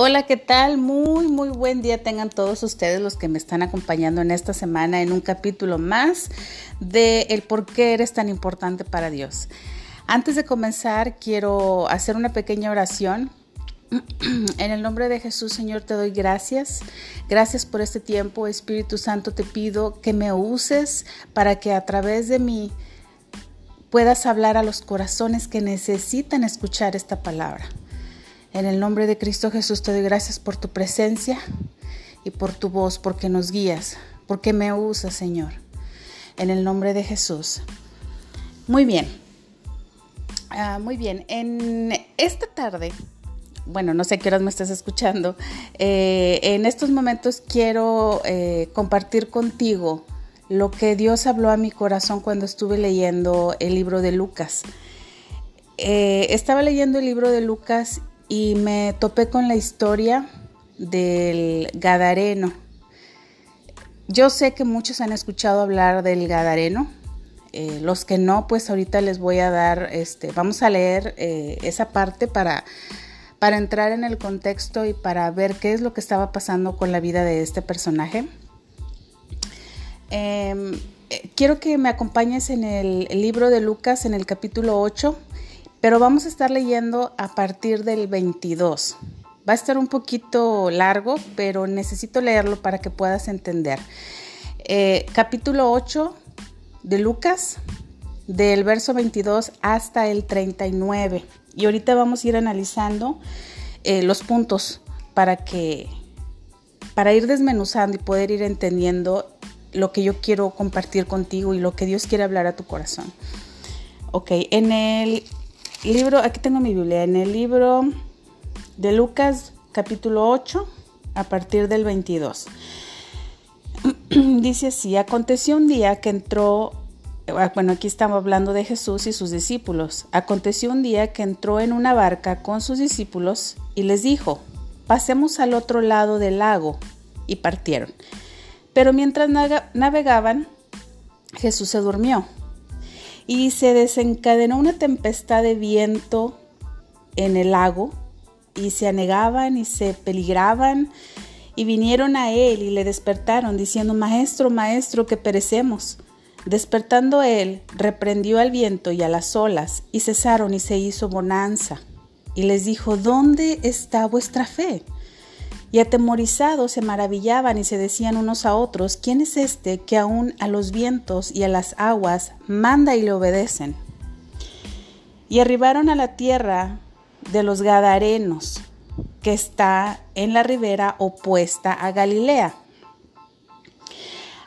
Hola, ¿qué tal? Muy, muy buen día tengan todos ustedes los que me están acompañando en esta semana en un capítulo más de El por qué eres tan importante para Dios. Antes de comenzar, quiero hacer una pequeña oración. En el nombre de Jesús, Señor, te doy gracias. Gracias por este tiempo. Espíritu Santo, te pido que me uses para que a través de mí puedas hablar a los corazones que necesitan escuchar esta palabra. En el nombre de Cristo Jesús te doy gracias por tu presencia y por tu voz, porque nos guías, porque me usas, Señor. En el nombre de Jesús. Muy bien. Ah, muy bien. En esta tarde, bueno, no sé qué horas me estás escuchando, eh, en estos momentos quiero eh, compartir contigo lo que Dios habló a mi corazón cuando estuve leyendo el libro de Lucas. Eh, estaba leyendo el libro de Lucas y me topé con la historia del Gadareno. Yo sé que muchos han escuchado hablar del Gadareno. Eh, los que no, pues ahorita les voy a dar, este, vamos a leer eh, esa parte para, para entrar en el contexto y para ver qué es lo que estaba pasando con la vida de este personaje. Em, eh, quiero que me acompañes en el, el libro de Lucas, en el capítulo 8, pero vamos a estar leyendo a partir del 22. Va a estar un poquito largo, pero necesito leerlo para que puedas entender. Eh, capítulo 8 de Lucas, del verso 22 hasta el 39. Y ahorita vamos a ir analizando eh, los puntos para que para ir desmenuzando y poder ir entendiendo lo que yo quiero compartir contigo y lo que Dios quiere hablar a tu corazón. Ok, en el libro, aquí tengo mi Biblia, en el libro de Lucas capítulo 8 a partir del 22. Dice así, aconteció un día que entró, ah, bueno, aquí estamos hablando de Jesús y sus discípulos, aconteció un día que entró en una barca con sus discípulos y les dijo, pasemos al otro lado del lago, y partieron. Pero mientras navegaban, Jesús se durmió y se desencadenó una tempestad de viento en el lago y se anegaban y se peligraban y vinieron a él y le despertaron diciendo, Maestro, Maestro, que perecemos. Despertando él, reprendió al viento y a las olas y cesaron y se hizo bonanza. Y les dijo, ¿dónde está vuestra fe? Y atemorizados se maravillaban y se decían unos a otros, ¿quién es este que aún a los vientos y a las aguas manda y le obedecen? Y arribaron a la tierra de los Gadarenos, que está en la ribera opuesta a Galilea.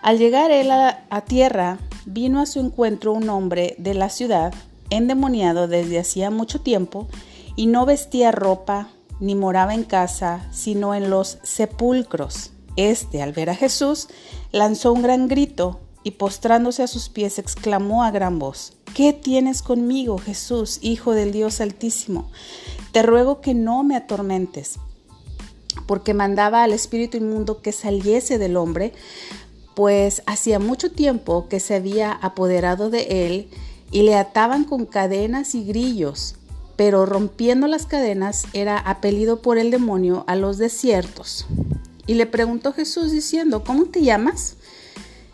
Al llegar él a, tierra, vino a su encuentro un hombre de la ciudad, endemoniado desde hacía mucho tiempo, y no vestía ropa ni moraba en casa, sino en los sepulcros. Este, al ver a Jesús, lanzó un gran grito y postrándose a sus pies exclamó a gran voz, ¿Qué tienes conmigo, Jesús, Hijo del Dios Altísimo? Te ruego que no me atormentes, porque mandaba al espíritu inmundo que saliese del hombre, pues hacía mucho tiempo que se había apoderado de él y le ataban con cadenas y grillos pero rompiendo las cadenas era apelido por el demonio a los desiertos. Y le preguntó Jesús diciendo, ¿cómo te llamas?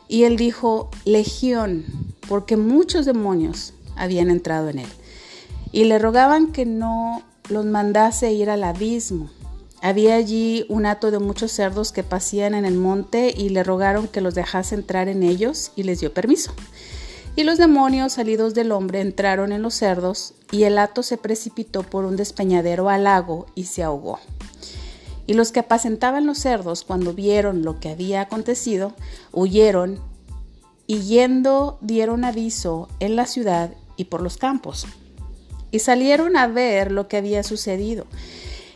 Y él dijo, Legión, porque muchos demonios habían entrado en él. Y le rogaban que no los mandase ir al abismo. Había allí un hato de muchos cerdos que pasían en el monte y le rogaron que los dejase entrar en ellos y les dio permiso. Y los demonios salidos del hombre entraron en los cerdos, y el hato se precipitó por un despeñadero al lago y se ahogó. Y los que apacentaban los cerdos, cuando vieron lo que había acontecido, huyeron y yendo dieron aviso en la ciudad y por los campos. Y salieron a ver lo que había sucedido.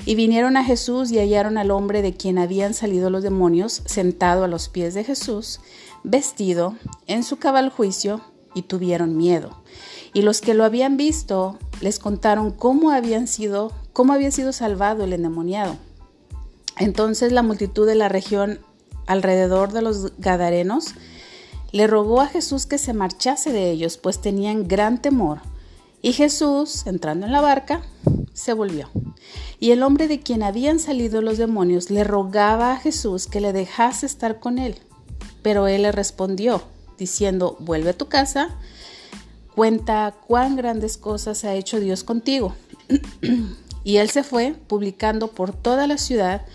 Y vinieron a Jesús y hallaron al hombre de quien habían salido los demonios sentado a los pies de Jesús, vestido en su cabal juicio, y tuvieron miedo. Y los que lo habían visto les contaron cómo habían sido, cómo había sido salvado el endemoniado. Entonces la multitud de la región alrededor de los Gadarenos le rogó a Jesús que se marchase de ellos, pues tenían gran temor. Y Jesús, entrando en la barca, se volvió. Y el hombre de quien habían salido los demonios le rogaba a Jesús que le dejase estar con él. Pero él le respondió, diciendo, vuelve a tu casa, cuenta cuán grandes cosas ha hecho Dios contigo. y él se fue, publicando por toda la ciudad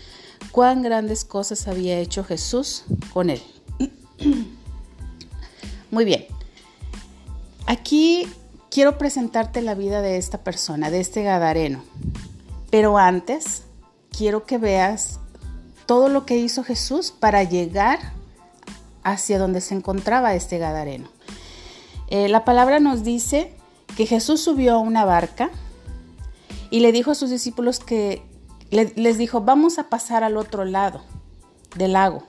cuán grandes cosas había hecho Jesús con él. Muy bien. Aquí quiero presentarte la vida de esta persona, de este Gadareno. Pero antes, quiero que veas todo lo que hizo Jesús para llegar hacia donde se encontraba este Gadareno. Eh, la palabra nos dice que Jesús subió a una barca y le dijo a sus discípulos que les dijo, vamos a pasar al otro lado del lago.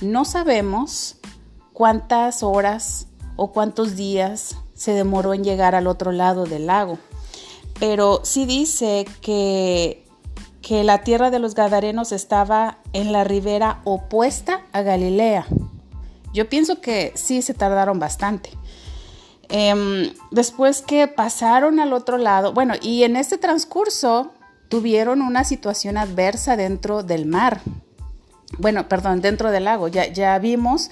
No sabemos cuántas horas o cuántos días se demoró en llegar al otro lado del lago, pero sí dice que, que la tierra de los Gadarenos estaba en la ribera opuesta a Galilea. Yo pienso que sí se tardaron bastante. Em, después que pasaron al otro lado, bueno, y en este transcurso tuvieron una situación adversa dentro del mar. Bueno, perdón, dentro del lago. Ya, ya vimos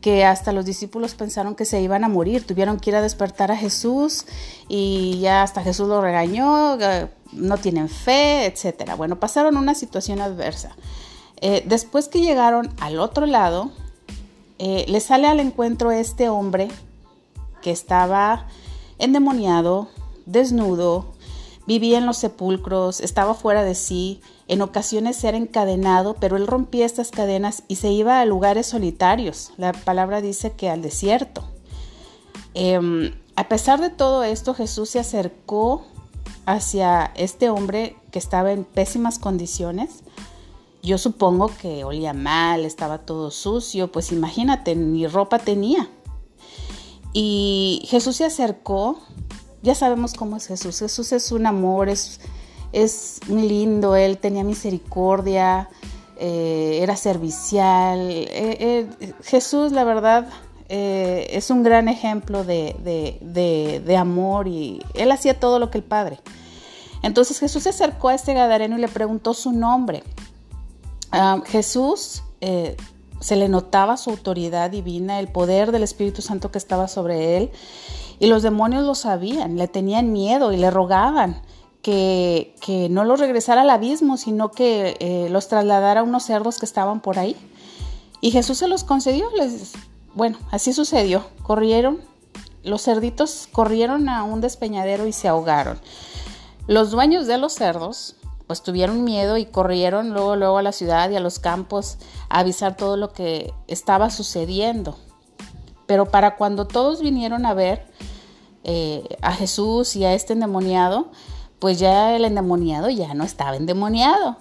que hasta los discípulos pensaron que se iban a morir, tuvieron que ir a despertar a Jesús y ya hasta Jesús lo regañó, eh, no tienen fe, etc. Bueno, pasaron una situación adversa. Eh, después que llegaron al otro lado, eh, le sale al encuentro este hombre que estaba endemoniado, desnudo, vivía en los sepulcros, estaba fuera de sí, en ocasiones era encadenado, pero él rompía estas cadenas y se iba a lugares solitarios. La palabra dice que al desierto. Em, a pesar de todo esto, Jesús se acercó hacia este hombre que estaba en pésimas condiciones. Yo supongo que olía mal, estaba todo sucio, pues imagínate, ni ropa tenía. Y Jesús se acercó, ya sabemos cómo es Jesús. Jesús es un amor, es, es muy lindo, él tenía misericordia, eh, era servicial. Eh, eh, Jesús, la verdad, es un gran ejemplo de, amor y él hacía todo lo que el Padre. Entonces Jesús se acercó a este Gadareno y le preguntó su nombre. Ah, Jesús se le notaba su autoridad divina, el poder del Espíritu Santo que estaba sobre él. Y los demonios lo sabían, le tenían miedo y le rogaban que, no los regresara al abismo, sino que eh, los trasladara a unos cerdos que estaban por ahí. Y Jesús se los concedió. Les, bueno, así sucedió. Corrieron, los cerditos corrieron a un despeñadero y se ahogaron. Los dueños de los cerdos pues tuvieron miedo y corrieron luego, luego a la ciudad y a los campos a avisar todo lo que estaba sucediendo. Pero para cuando todos vinieron a ver eh, a Jesús y a este endemoniado, pues ya el endemoniado ya no estaba endemoniado.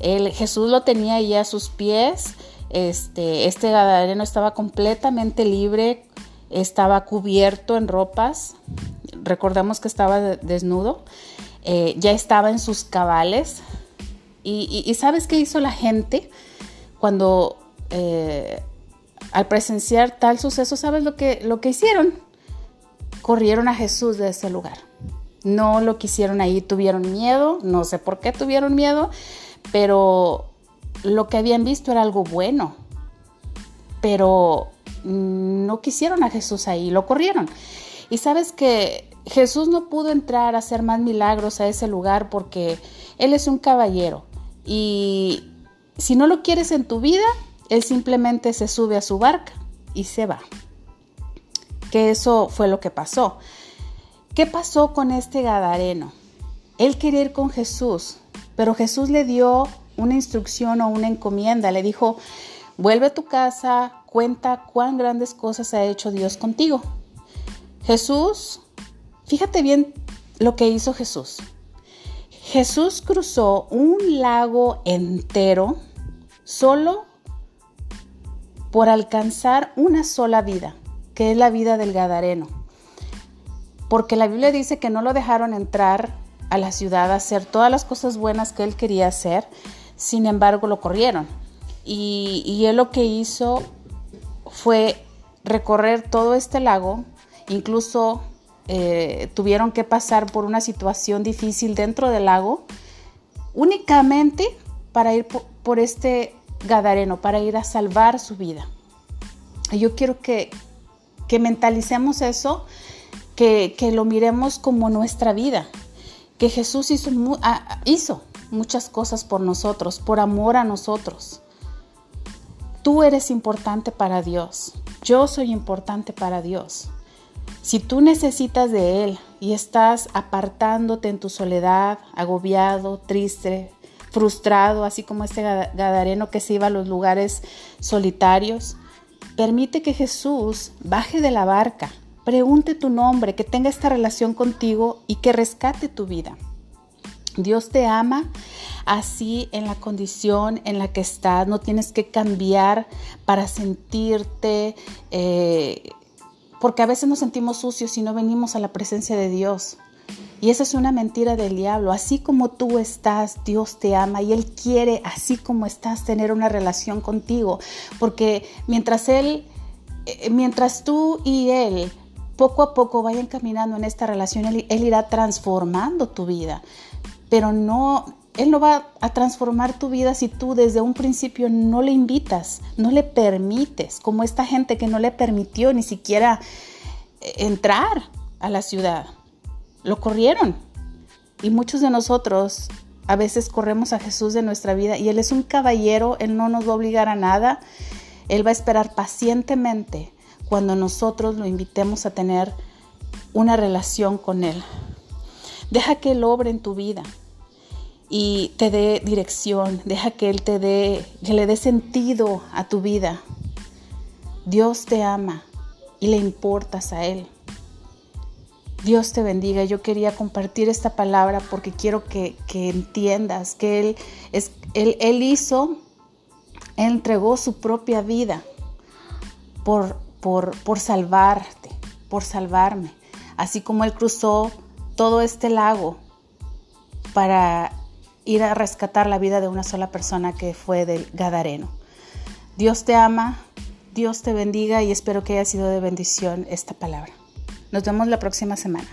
Jesús lo tenía ahí a sus pies, este, este gadareno estaba completamente libre, estaba cubierto en ropas, recordamos que estaba desnudo eh, ya estaba en sus cabales. Y, ¿sabes qué hizo la gente cuando eh, al presenciar tal suceso? ¿Sabes lo que, lo que hicieron? Corrieron a Jesús de ese lugar. No lo quisieron ahí, tuvieron miedo, no sé por qué tuvieron miedo, pero lo que habían visto era algo bueno. Pero no quisieron a Jesús ahí, lo corrieron. Y sabes que Jesús no pudo entrar a hacer más milagros a ese lugar porque Él es un caballero y si no lo quieres en tu vida, Él simplemente se sube a su barca y se va. Que eso fue lo que pasó. ¿Qué pasó con este Gadareno? Él quería ir con Jesús, pero Jesús le dio una instrucción o una encomienda. Le dijo, vuelve a tu casa, cuenta cuán grandes cosas ha hecho Dios contigo. Jesús Fíjate bien lo que hizo Jesús. Jesús cruzó un lago entero solo por alcanzar una sola vida, que es la vida del Gadareno. Porque la Biblia dice que no lo dejaron entrar a la ciudad a hacer todas las cosas buenas que él quería hacer, sin embargo lo corrieron. Y, y él lo que hizo fue recorrer todo este lago, incluso eh, tuvieron que pasar por una situación difícil dentro del lago únicamente para ir por, este Gadareno, para ir a salvar su vida. Y yo quiero que, que mentalicemos eso, que, que, lo miremos como nuestra vida, que Jesús hizo, hizo muchas cosas por nosotros, por amor a nosotros. Tú eres importante para Dios. Yo soy importante para Dios. Si tú necesitas de Él y estás apartándote en tu soledad, agobiado, triste, frustrado, así como este gadareno que se iba a los lugares solitarios, permite que Jesús baje de la barca, pregunte tu nombre, que tenga esta relación contigo y que rescate tu vida. Dios te ama así en la condición en la que estás. No tienes que cambiar para sentirte, eh, porque a veces nos sentimos sucios y no venimos a la presencia de Dios. Y esa es una mentira del diablo. Así como tú estás, Dios te ama y Él quiere, así como estás, tener una relación contigo. Porque mientras Él, eh, mientras tú y Él poco a poco vayan caminando en esta relación, él irá transformando tu vida pero no, Él no va a transformar tu vida si tú desde un principio no le invitas, no le permites, como esta gente que no le permitió ni siquiera eh, entrar a la ciudad. Lo corrieron. Y muchos de nosotros a veces corremos a Jesús de nuestra vida y Él es un caballero, Él no nos va a obligar a nada, Él va a esperar pacientemente cuando nosotros lo invitemos a tener una relación con Él. Deja que Él obre en tu vida y te dé dirección. Deja que Él te dé, que le dé sentido a tu vida. Dios te ama y le importas a Él. Dios te bendiga. Yo quería compartir esta palabra porque quiero que, entiendas que Él, es, él, él hizo, entregó su propia vida por, por, por salvarte, por salvarme. Así como Él cruzó todo este lago para ir a rescatar la vida de una sola persona que fue del Gadareno. Dios te ama, Dios te bendiga y espero que haya sido de bendición esta palabra. Nos vemos la próxima semana.